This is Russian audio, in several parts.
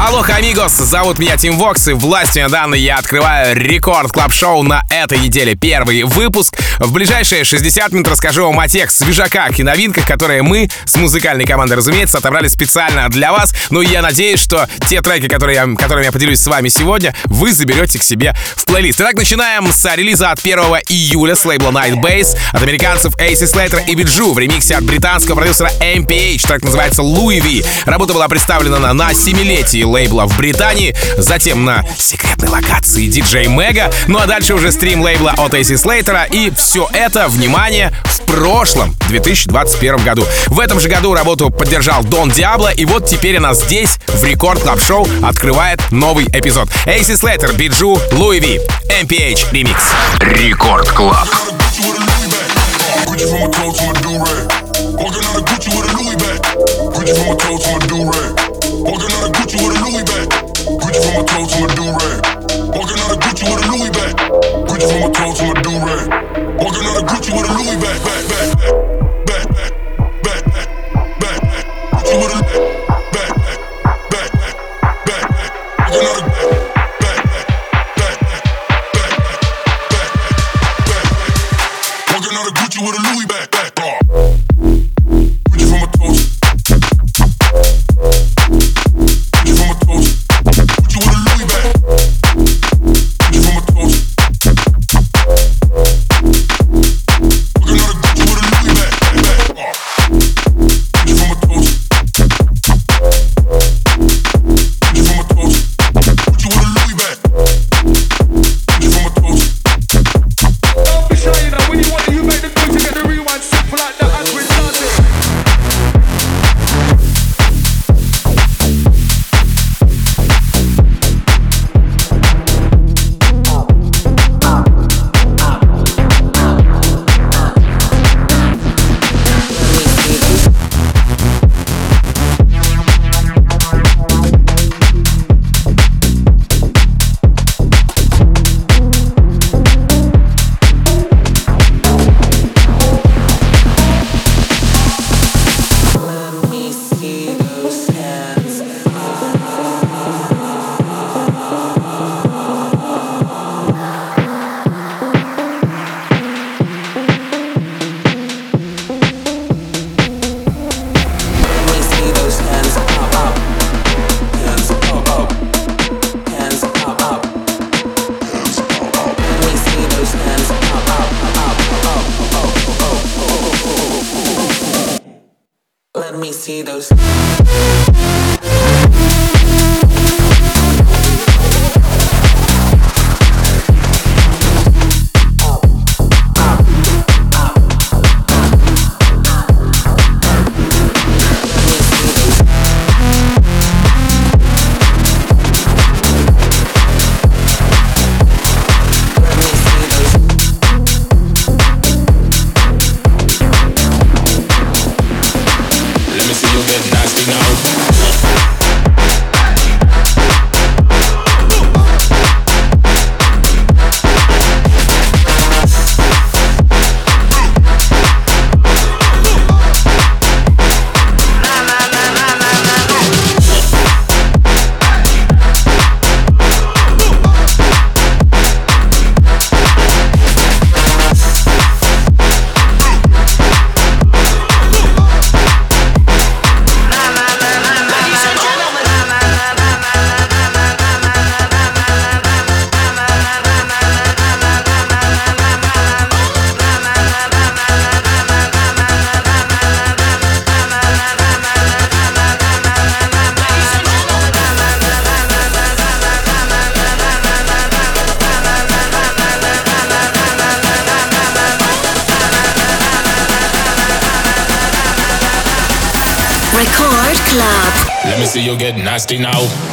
Алло, amigos, зовут меня Tim Vox, и властью данной я открываю Record Club Show на этой неделе. Первый выпуск. В ближайшие 60 минут расскажу вам о тех свежаках и новинках, которые мы с музыкальной командой, разумеется, отобрали специально для вас. Ну и я надеюсь, что те треки, которые я, которыми я поделюсь с вами сегодня, вы заберете к себе в плейлист. Итак, начинаем с релиза от 1 июля с лейбла Night Bass от американцев AC Slater и Bijou в ремиксе от британского продюсера MPH. Трек называется Louis V. Работа была представлена на, на 7-летии лейбла в Британии, затем на секретной локации DJ Mag а, ну а дальше уже стрим лейбла от AC Slater, и все это, внимание, в прошлом, 2021 году. В этом же году работу поддержал Don Diablo, и вот теперь она здесь, в Record Club Show, открывает новый эпизод. AC Slater, Bijou, Louis V, MPH Remix. Рекорд Клаб. Gucci from my toe to my do-rag. Walking out of Gucci with a Louis bag. Gucci from my toe to my do-rag. Walking out of Gucci with a Louis bag. Gucci from my toe to my do-rag. Walking out of Gucci with a Louis bag. Gucci from my toe to my do-rag. Walking out of Gucci with a Louis bag. Back, back, back, back, back, back, back. Gucci with a back, back, back, back, back. Walking out of nasty now.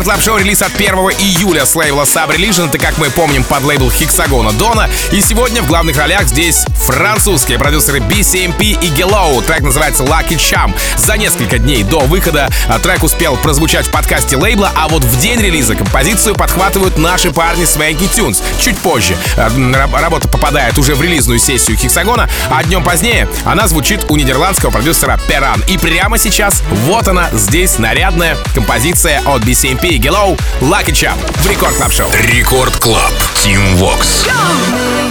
Record Club Show релиз от 1 июля с лейбла Sub Religion. Это, как мы помним, под лейбл Hexagon а Дона. И сегодня в главных ролях здесь французские продюсеры BCMP и Gellow. Трек называется Lucky Charm. За несколько дней до выхода а, трек успел прозвучать в подкасте лейбла, а вот в день релиза композицию подхватывают наши парни Swanky Tunes. Чуть позже а, работа попадает уже в релизную сессию Hexagon а, а днем позднее она звучит у нидерландского продюсера Peran. И прямо сейчас вот она здесь нарядная композиция от BCMP и Gellow, Lucky Charm в Рекорд Клаб Шоу. Рекорд Клаб. Тим Вокс. Go!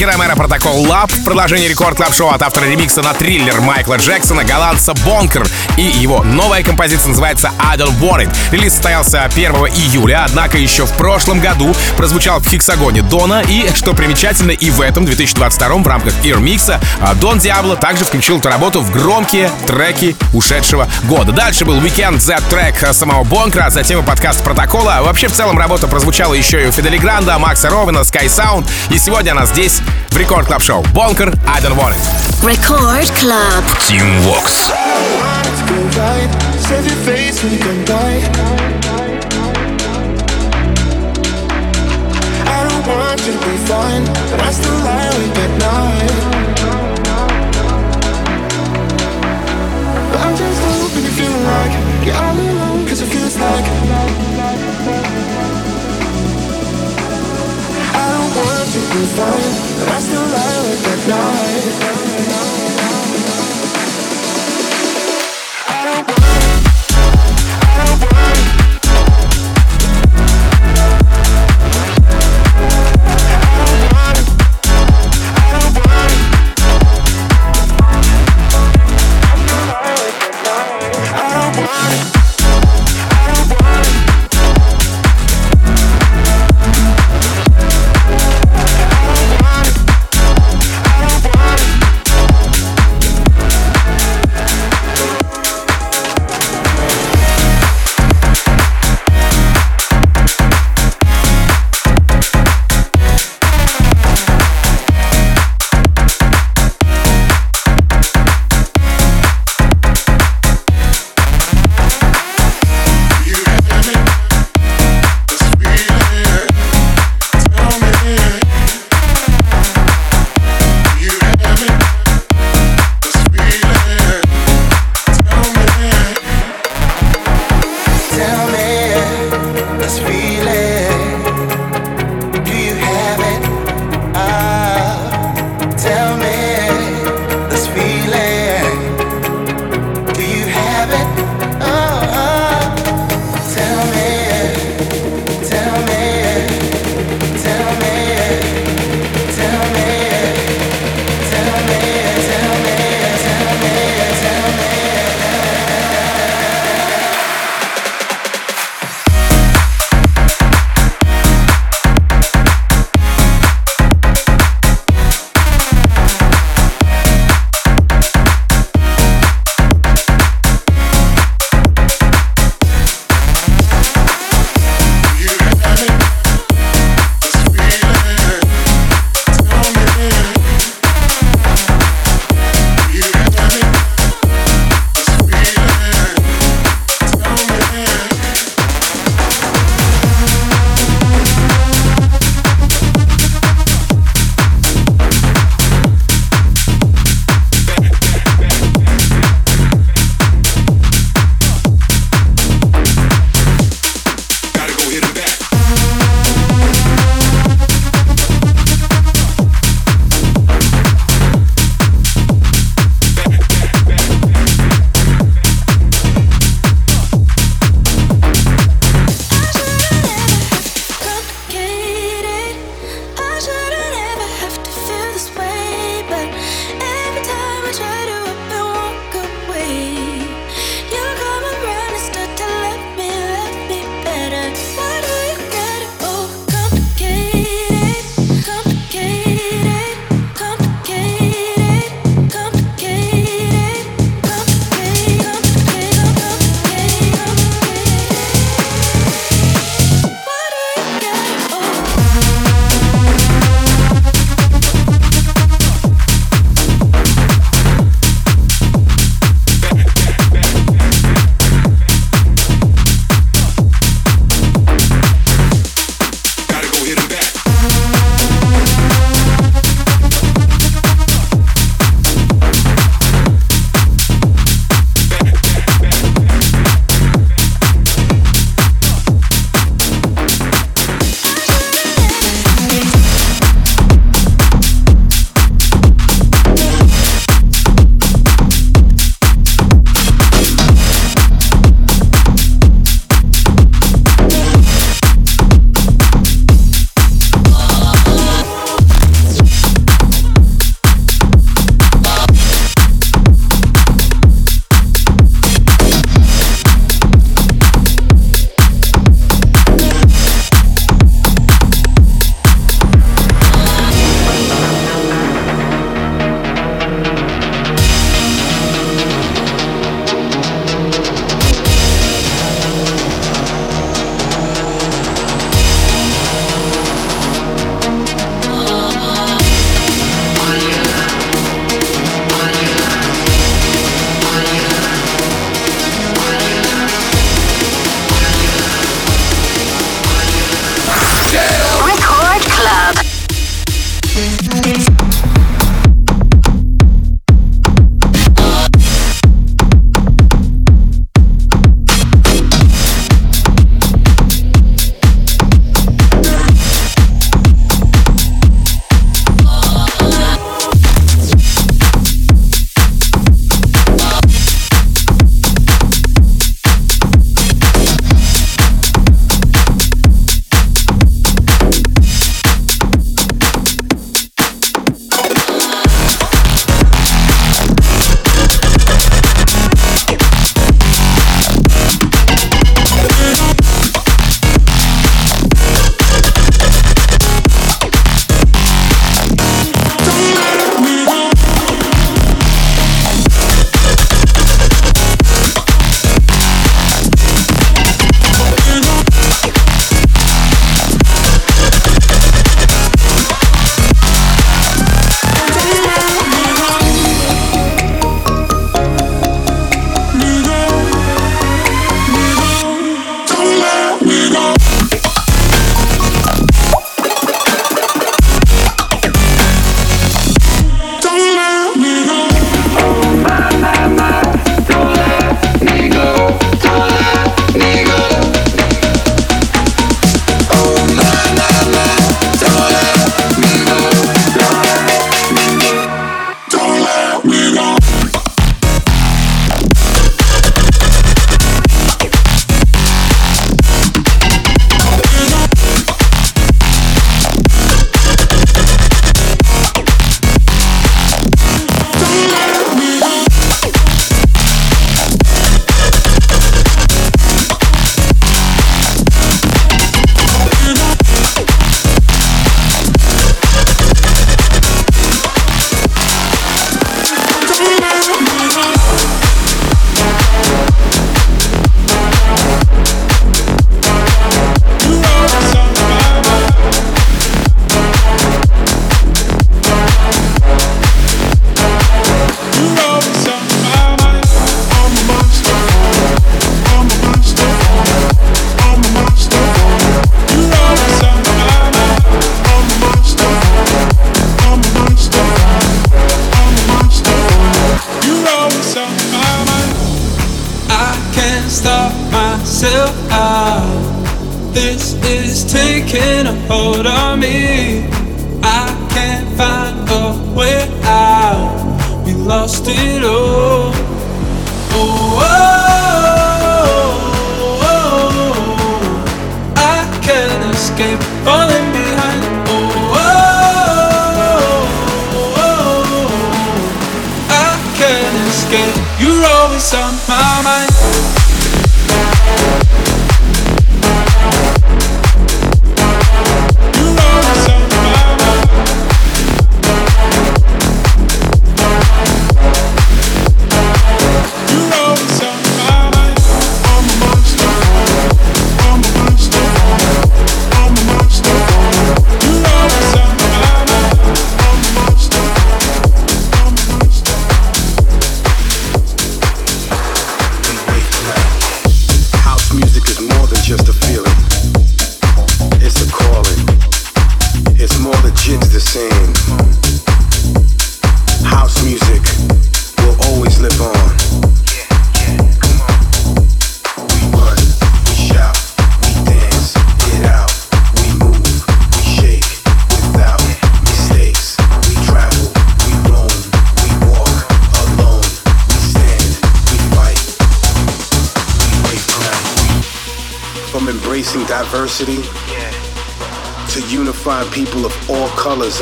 Релиз лейбла Ники Ромеро Протокол Лаб в продолжении рекорд клаб шоу от автора ремикса на триллер Майкла Джексона, голландца Бонкер. И его новая композиция называется I Don't Want. Релиз состоялся 1 июля, однако еще в прошлом году прозвучал в хексагоне Дона. И, что примечательно, и в этом 2022 в рамках Ирмикса Дон Диабло также включил эту работу в громкие треки ушедшего года. Дальше был Weekend Z трек самого Бонкера, а затем и подкаст Протокола. Вообще, в целом, работа прозвучала еще и у Фидели Гранда, Макса Ровена, Sky Sound. И сегодня она здесь, в Рекорд Клаб Шоу. Бонкер, I Don't Want It. Record Club. Team Vox. Save your face when you can die. I don't want you to be fine, but I still lie awake at Fine, but I still lie awake at night.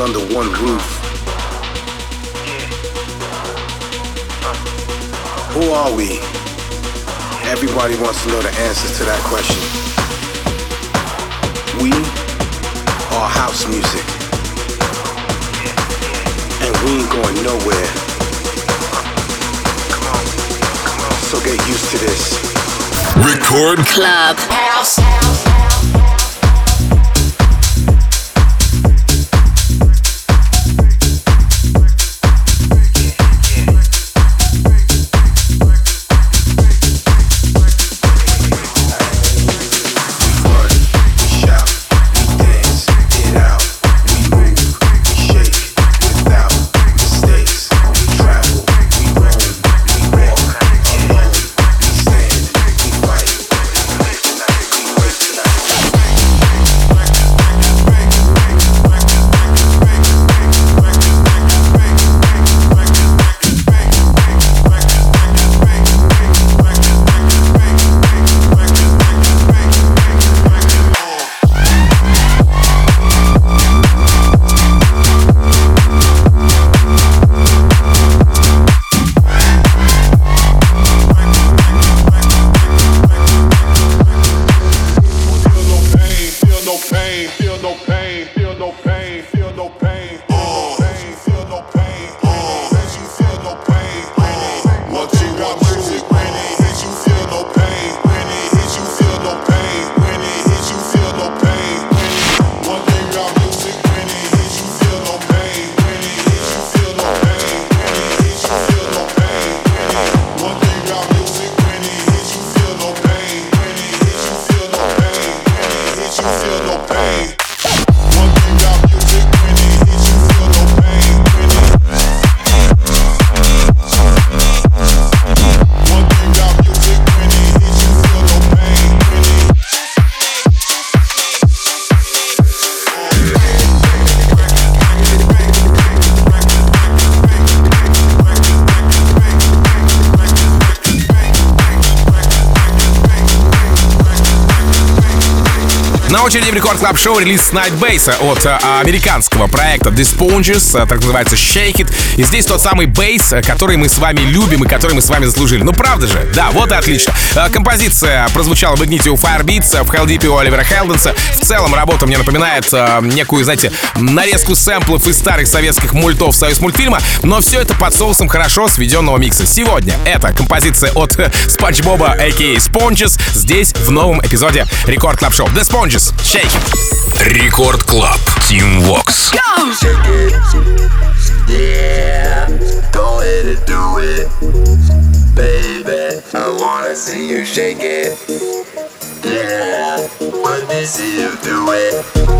Under one roof. Who are we? Everybody wants to know the answers to that question. We are house music. And we ain't going nowhere. So get used to this. Record Club. House. We очереди в Record Club Show релиз Night Bass от э, американского проекта The Sponges, э, так называется Shake It. И здесь тот самый bass, э, который мы с вами любим и который мы с вами заслужили. Ну правда же? Да, вот и отлично. Композиция прозвучала в Ignite у Firebeats, в Heldeep у Оливера Хелденса. В целом работа мне напоминает некую, знаете, нарезку сэмплов из старых советских мультов Союз мультфильма, но все это под соусом хорошо сведенного микса. Сегодня это композиция от э, Спанч Боба, a.k.a. Sponges, здесь в новом эпизоде Record Club Show. The Sponges, Shake It. Record Club. Team Vox. Yeah, go ahead and do it, baby. I wanna see you shake it. Yeah, let me see you do it.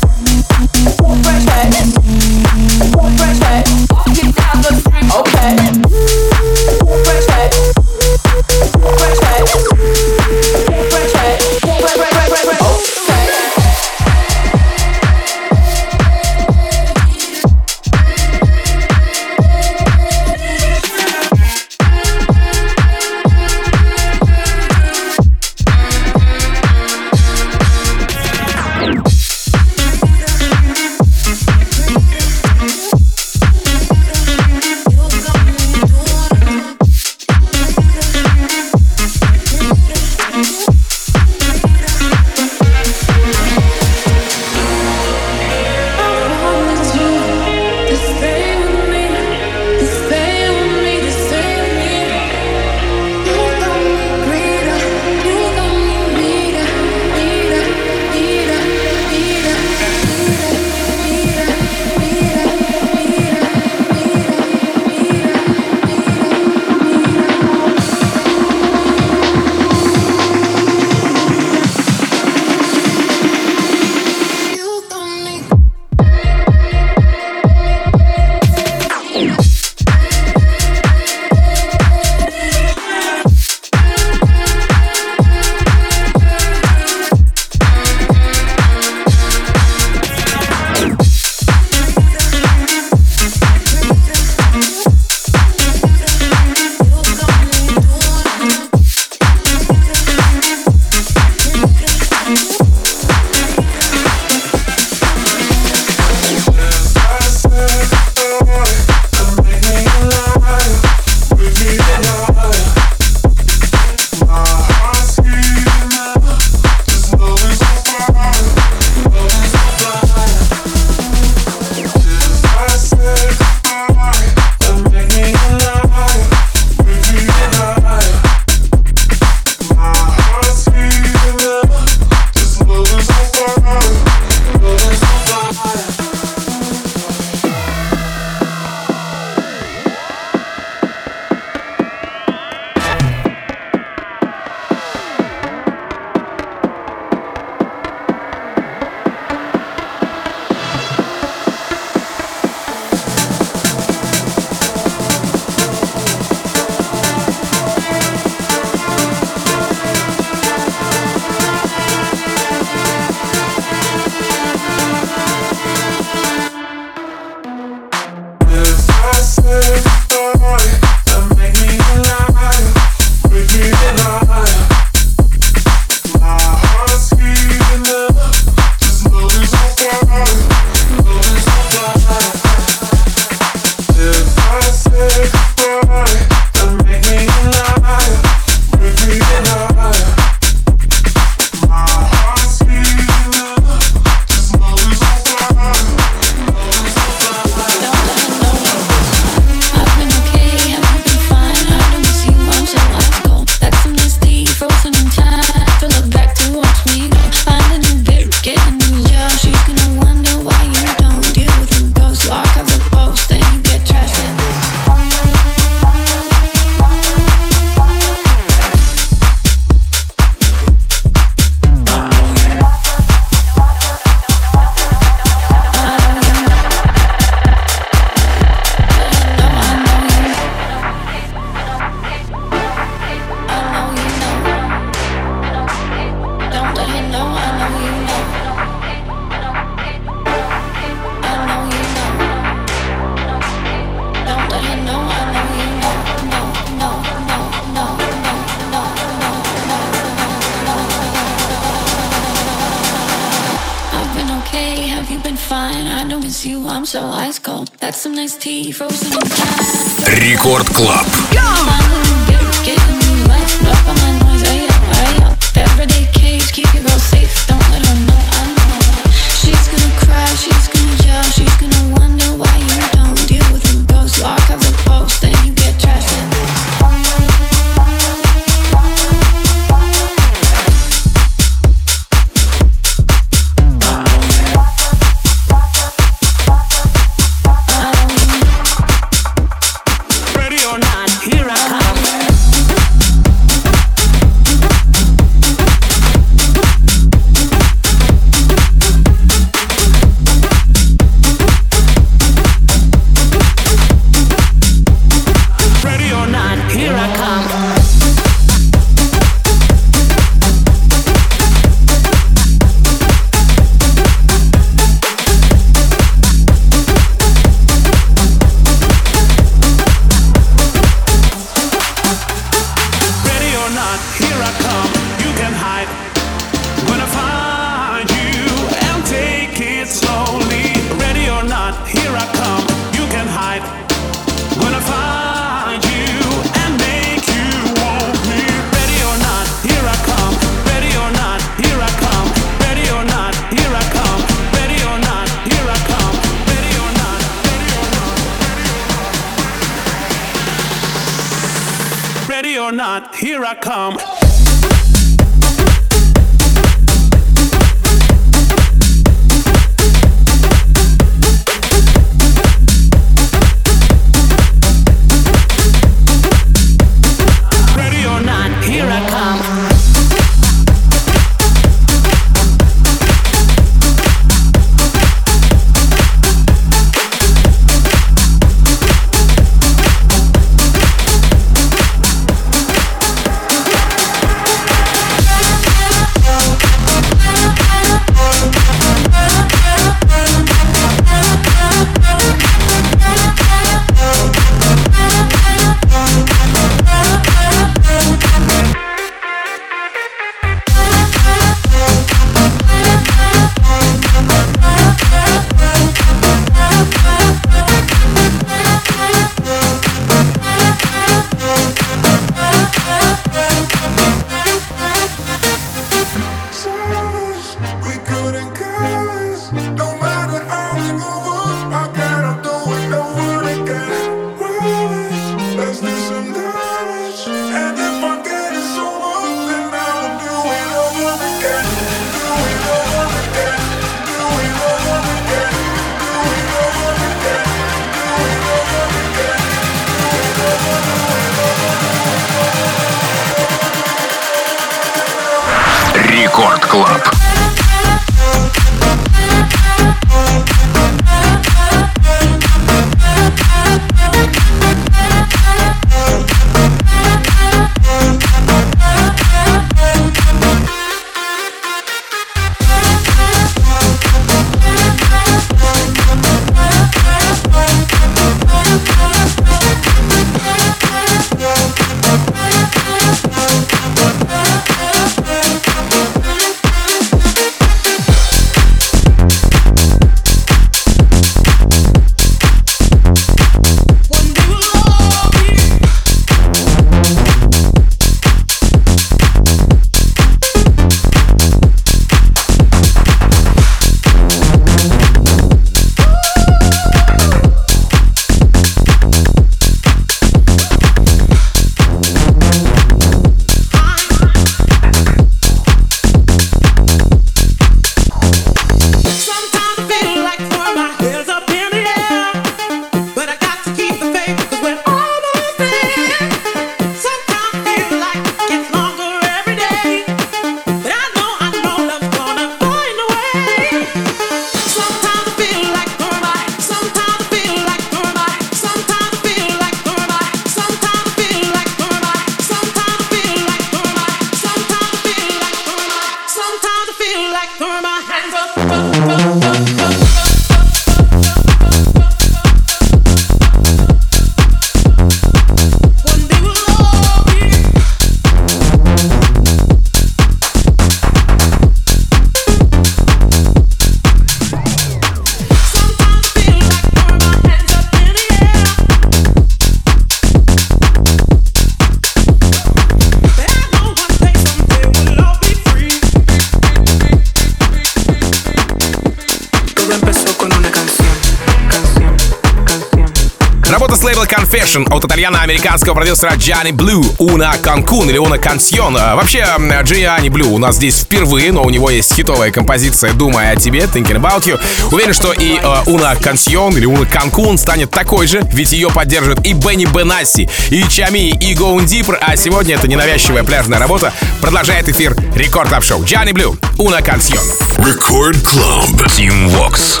Итальяно-американского продюсера Gianni Blue Una Cancun или Una Canción. А, Вообще, Gianni Blue у нас здесь впервые, но у него есть хитовая композиция «Думая о тебе», Thinking About You. Уверен, что и э, Una Canción или Una Cancun станет такой же, ведь ее поддерживают и Бенни Бенасси, и Tchami, и Going Deeper, а сегодня эта ненавязчивая пляжная работа продолжает эфир Record Club Show. Gianni Blue, Una Canción. Record Club. Tim Vox.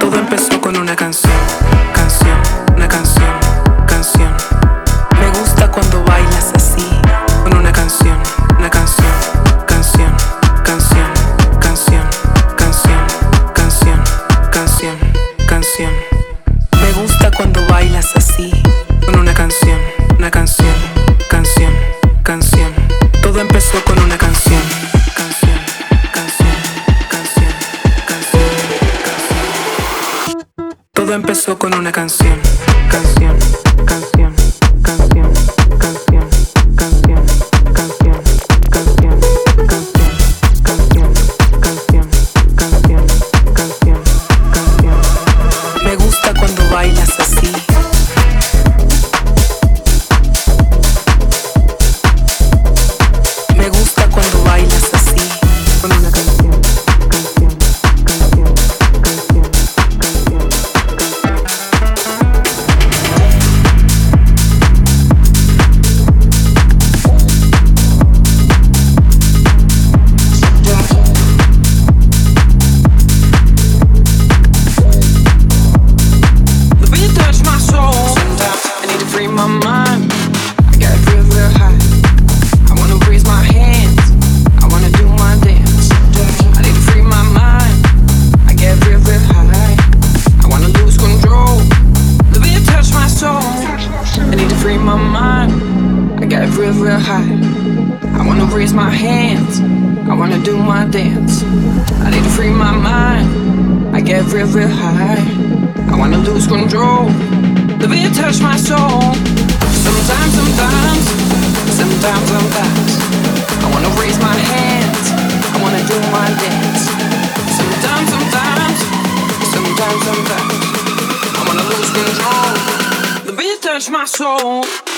Todo empezó con una canción, search my soul.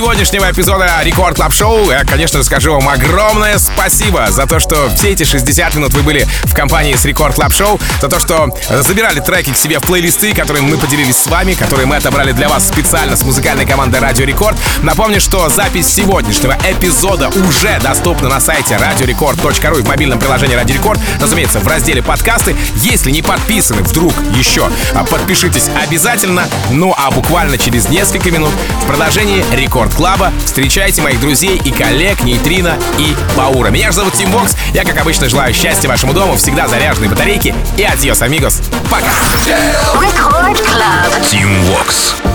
Сегодняшнего эпизода Record Club Show я, конечно, скажу вам огромное спасибо за то, что все эти 60 минут вы были в компании с Record Club Show, за то, что забирали треки к себе в плейлисты, которые мы поделились с вами, которые мы отобрали для вас специально с музыкальной командой Радио Рекорд. Напомню, что запись сегодняшнего эпизода уже доступна на сайте radiorecord.ru и в мобильном приложении Радио Рекорд, разумеется, в разделе подкасты. Если не подписаны вдруг еще, а, подпишитесь обязательно. Ну а буквально через несколько минут в продолжении Record Record Club а. Встречайте моих друзей и коллег Нейтрина и Баура. Меня же зовут Тим Вокс. Я, как обычно, желаю счастья вашему дому, всегда заряженные батарейки. И adiós, amigos. Пока! Tim Vox.